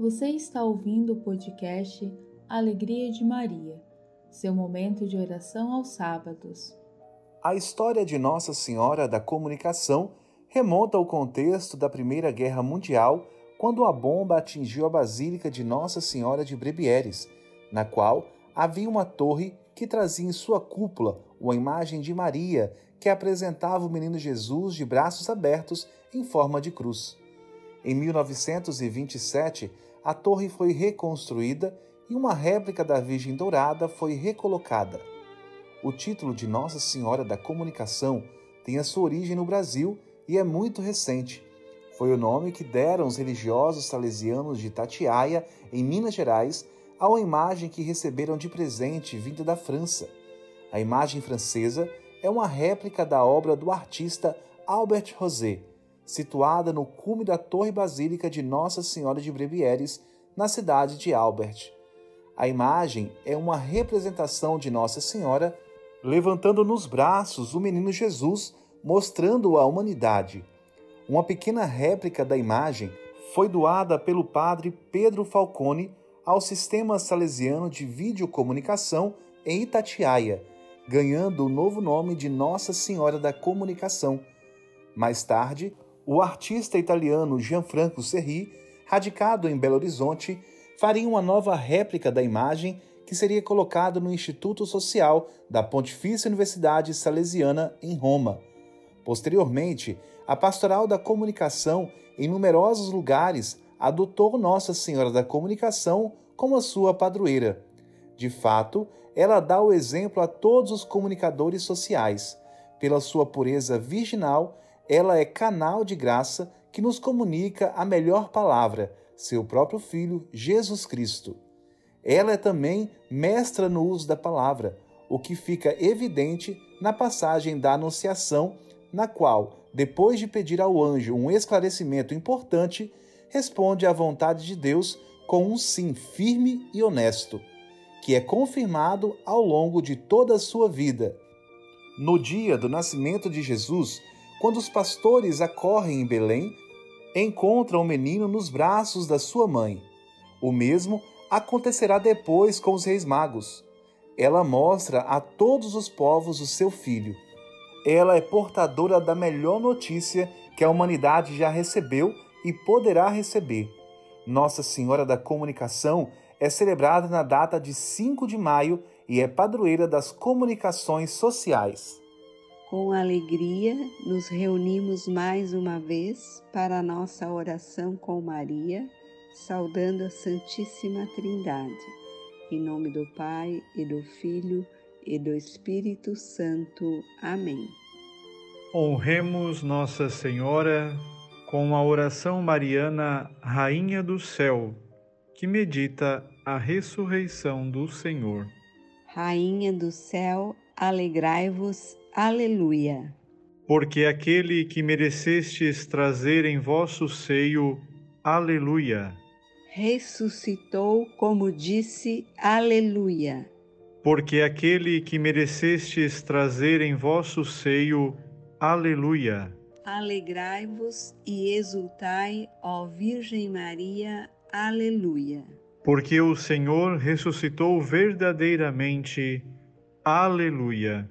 Você está ouvindo o podcast Alegria de Maria, seu momento de oração aos sábados. A história de Nossa Senhora da Comunicação remonta ao contexto da Primeira Guerra Mundial, quando a bomba atingiu a Basílica de Nossa Senhora de Brebieres, na qual havia uma torre que trazia em sua cúpula uma imagem de Maria que apresentava o menino Jesus de braços abertos em forma de cruz. Em 1927, a torre foi reconstruída e uma réplica da Virgem Dourada foi recolocada. O título de Nossa Senhora da Comunicação tem a sua origem no Brasil e é muito recente. Foi o nome que deram os religiosos salesianos de Tatiaia, em Minas Gerais, a uma imagem que receberam de presente vinda da França. A imagem francesa é uma réplica da obra do artista Albert Rosé, situada no cume da Torre Basílica de Nossa Senhora de Brebieres, na cidade de Albert. A imagem é uma representação de Nossa Senhora levantando nos braços o menino Jesus, mostrando a humanidade. Uma pequena réplica da imagem foi doada pelo padre Pedro Falcone ao Sistema Salesiano de Videocomunicação em Itatiaia, ganhando o novo nome de Nossa Senhora da Comunicação. Mais tarde, o artista italiano Gianfranco Serri, radicado em Belo Horizonte, faria uma nova réplica da imagem que seria colocado no Instituto Social da Pontifícia Universidade Salesiana em Roma. Posteriormente, a Pastoral da Comunicação, em numerosos lugares, adotou Nossa Senhora da Comunicação como a sua padroeira. De fato, ela dá o exemplo a todos os comunicadores sociais. Pela sua pureza virginal, ela é canal de graça que nos comunica a melhor palavra, seu próprio Filho, Jesus Cristo. Ela é também mestra no uso da palavra, o que fica evidente na passagem da Anunciação, na qual, depois de pedir ao anjo um esclarecimento importante, responde à vontade de Deus com um sim firme e honesto, que é confirmado ao longo de toda a sua vida. No dia do nascimento de Jesus, quando os pastores acorrem em Belém, encontram o menino nos braços da sua mãe. O mesmo acontecerá depois com os reis magos. Ela mostra a todos os povos o seu filho. Ela é portadora da melhor notícia que a humanidade já recebeu e poderá receber. Nossa Senhora da Comunicação é celebrada na data de 5 de maio e é padroeira das comunicações sociais. Com alegria, nos reunimos mais uma vez para a nossa oração com Maria, saudando a Santíssima Trindade. Em nome do Pai e do Filho e do Espírito Santo. Amém. Honremos Nossa Senhora com a oração mariana Rainha do Céu, que medita a ressurreição do Senhor. Rainha do céu, alegrai-vos, aleluia. Porque aquele que merecestes trazer em vosso seio, aleluia. Ressuscitou, como disse, aleluia. Porque aquele que merecestes trazer em vosso seio, aleluia Alegrai-vos e exultai, ó Virgem Maria. Aleluia. Porque o Senhor ressuscitou verdadeiramente. Aleluia.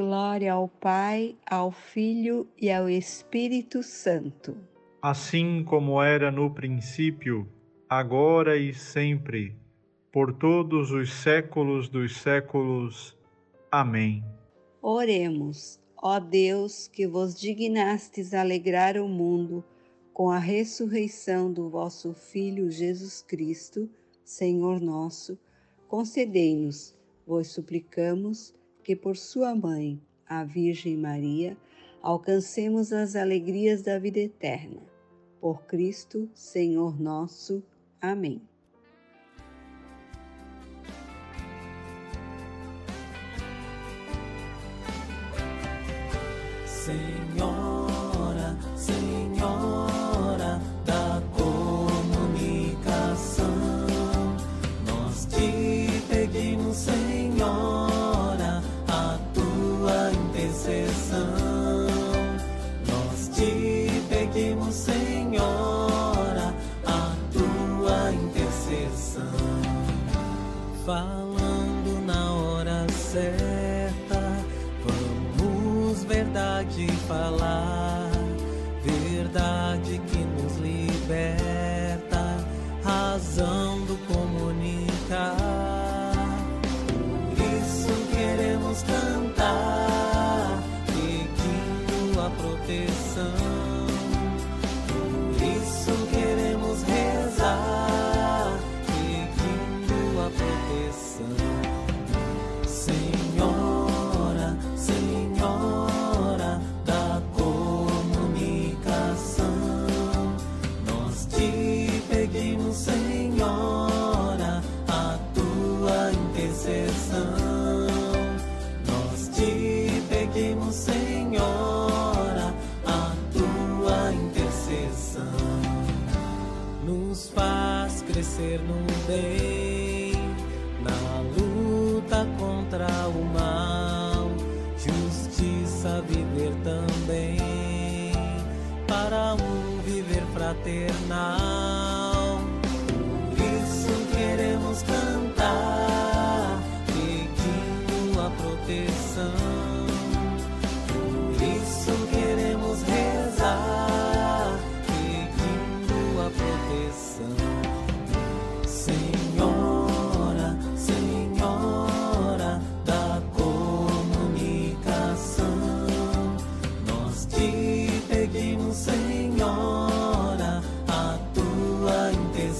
Glória ao Pai, ao Filho e ao Espírito Santo. Assim como era no princípio, agora e sempre, por todos os séculos dos séculos. Amém. Oremos. Ó Deus, que vos dignastes alegrar o mundo com a ressurreição do vosso Filho Jesus Cristo, Senhor nosso, concedei-nos, vos suplicamos, que por sua mãe, a Virgem Maria, alcancemos as alegrias da vida eterna. Por Cristo, Senhor nosso. Amém. Verdade que nos liberta,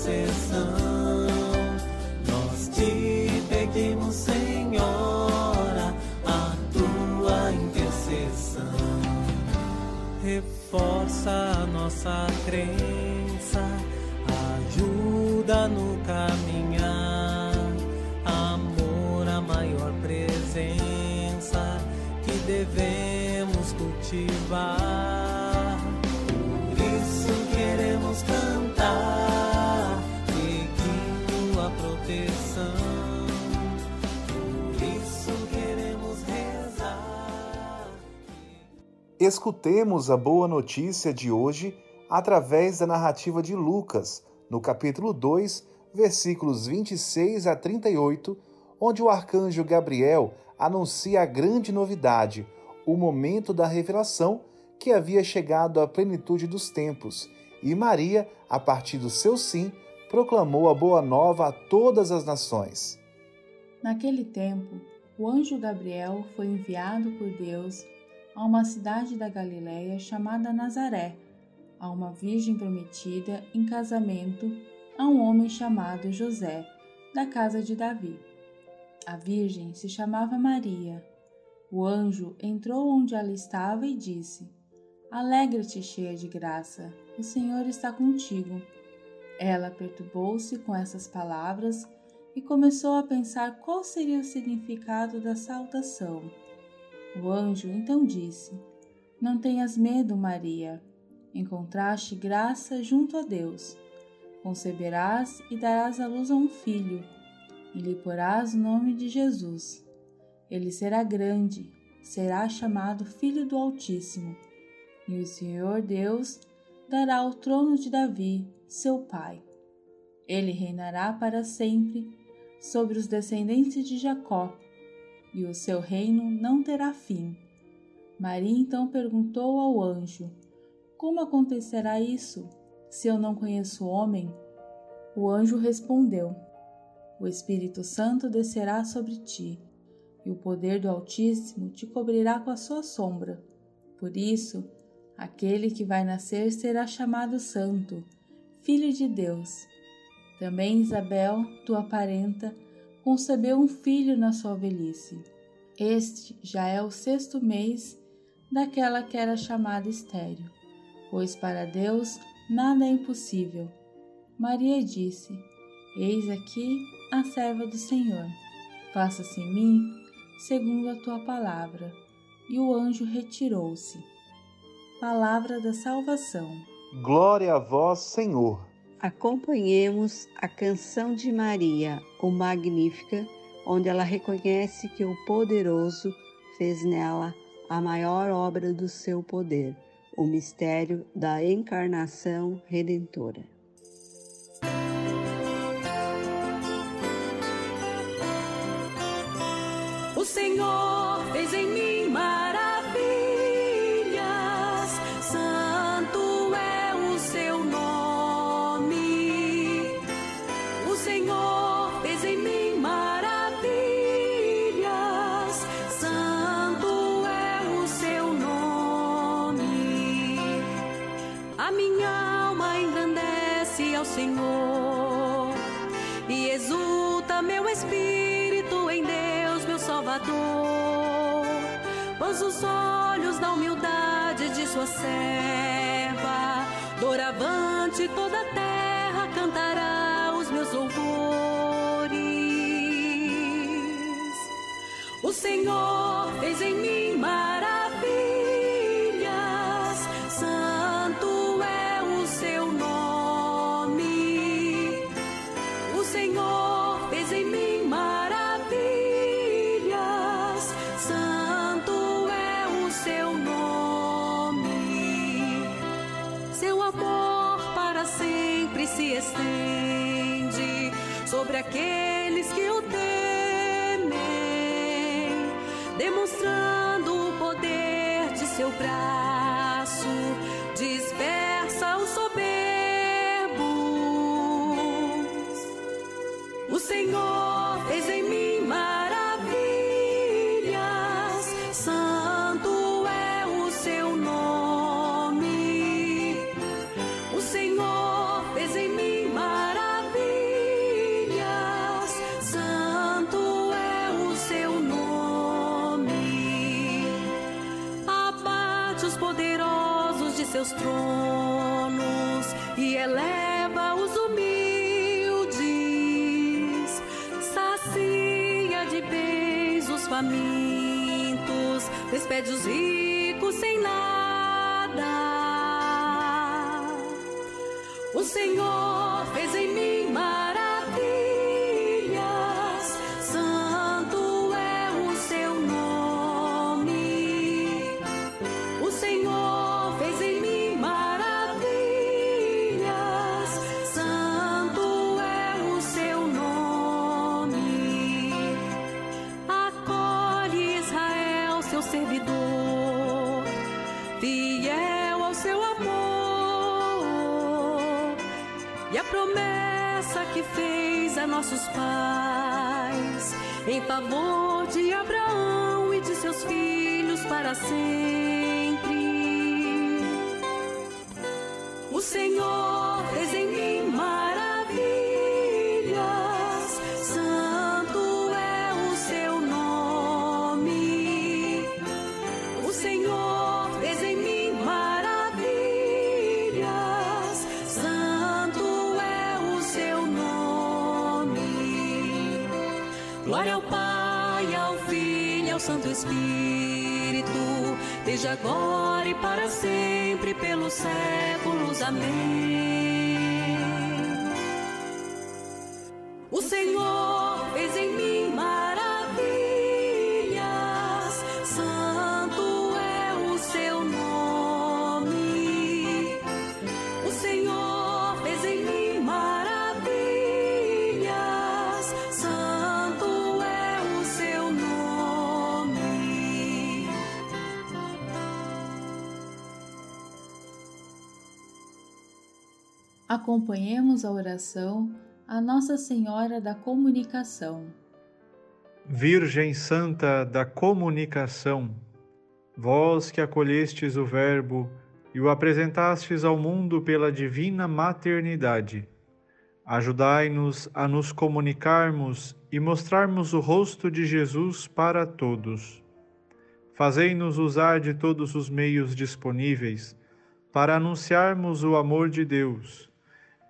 intercessão. Nós te pedimos, Senhora, a tua intercessão. Reforça a nossa crença, ajuda no caminhar, Escutemos a boa notícia de hoje através da narrativa de Lucas, no capítulo 2, versículos 26 a 38, onde o arcanjo Gabriel anuncia a grande novidade, o momento da revelação que havia chegado à plenitude dos tempos, e Maria, a partir do seu sim, proclamou a boa nova a todas as nações. Naquele tempo, o anjo Gabriel foi enviado por Deus a uma cidade da Galiléia chamada Nazaré, a uma virgem prometida em casamento a um homem chamado José, da casa de Davi. A virgem se chamava Maria. O anjo entrou onde ela estava e disse: Alegra-te, cheia de graça, o Senhor está contigo. Ela perturbou-se com essas palavras e começou a pensar qual seria o significado da saudação. O anjo então disse: Não tenhas medo, Maria. Encontraste graça junto a Deus. Conceberás e darás à luz a um filho, e lhe porás o nome de Jesus. Ele será grande, será chamado Filho do Altíssimo, e o Senhor Deus dará o trono de Davi, seu pai. Ele reinará para sempre sobre os descendentes de Jacó, e o seu reino não terá fim. Maria então perguntou ao anjo: Como acontecerá isso, se eu não conheço homem? O anjo respondeu: O Espírito Santo descerá sobre ti, e o poder do Altíssimo te cobrirá com a sua sombra. Por isso, aquele que vai nascer será chamado Santo, Filho de Deus. Também Isabel, tua parenta, concebeu um filho na sua velhice. Este já é o sexto mês daquela que era chamada estéril, pois para Deus nada é impossível. Maria disse: Eis aqui a serva do Senhor. Faça-se em mim segundo a tua palavra. E o anjo retirou-se. Palavra da salvação. Glória a vós, Senhor. Acompanhemos a canção de Maria, o Magnífica, onde ela reconhece que o Poderoso fez nela a maior obra do seu poder, o mistério da encarnação redentora. O Senhor fez em mim Minha alma engrandece ao Senhor e exulta meu espírito em Deus, meu Salvador. Pôs os olhos da humildade de sua serva, doravante toda a terra cantará os meus louvores. O Senhor fez em mim braço, dispersa poderosos de seus tronos e eleva os humildes. Sacia de bens os famintos, despede os ricos sem nada. O Senhor fez em mim maravilhas, de Abraão e de seus filhos para sempre. O Senhor fez em mim Espírito, desde agora e para sempre, pelos séculos. Amém. Acompanhemos a oração a Nossa Senhora da Comunicação. Virgem Santa da Comunicação, vós que acolhestes o Verbo e o apresentastes ao mundo pela divina maternidade, ajudai-nos a nos comunicarmos e mostrarmos o rosto de Jesus para todos. Fazei-nos usar de todos os meios disponíveis para anunciarmos o amor de Deus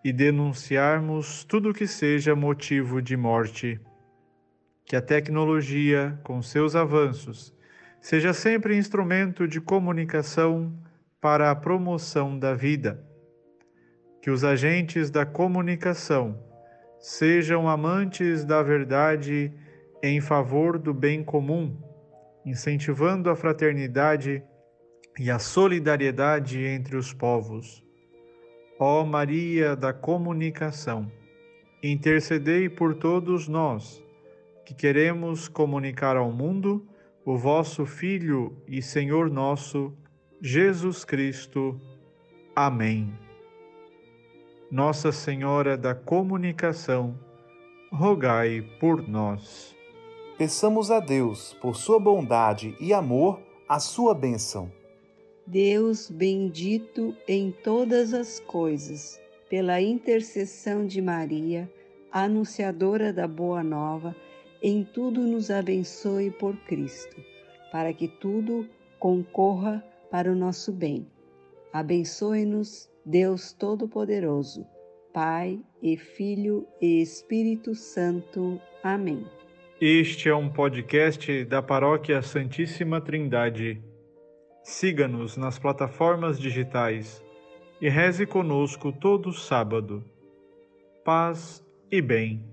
e denunciarmos tudo que seja motivo de morte. Que a tecnologia, com seus avanços, seja sempre instrumento de comunicação, para a promoção da vida. Que os agentes da comunicação sejam amantes da verdade em favor do bem comum, incentivando a fraternidade e a solidariedade entre os povos. Ó Maria da Comunicação, intercedei por todos nós que queremos comunicar ao mundo o vosso Filho e Senhor nosso, Jesus Cristo. Amém. Nossa Senhora da Comunicação, rogai por nós. Peçamos a Deus, por sua bondade e amor, a sua bênção. Deus bendito em todas as coisas, pela intercessão de Maria, anunciadora da Boa Nova, em tudo nos abençoe por Cristo, para que tudo concorra para o nosso bem. Abençoe-nos, Deus Todo-Poderoso, Pai e Filho e Espírito Santo. Amém. Este é um podcast da Paróquia Santíssima Trindade. Siga-nos nas plataformas digitais e reze conosco todo sábado. Paz e bem.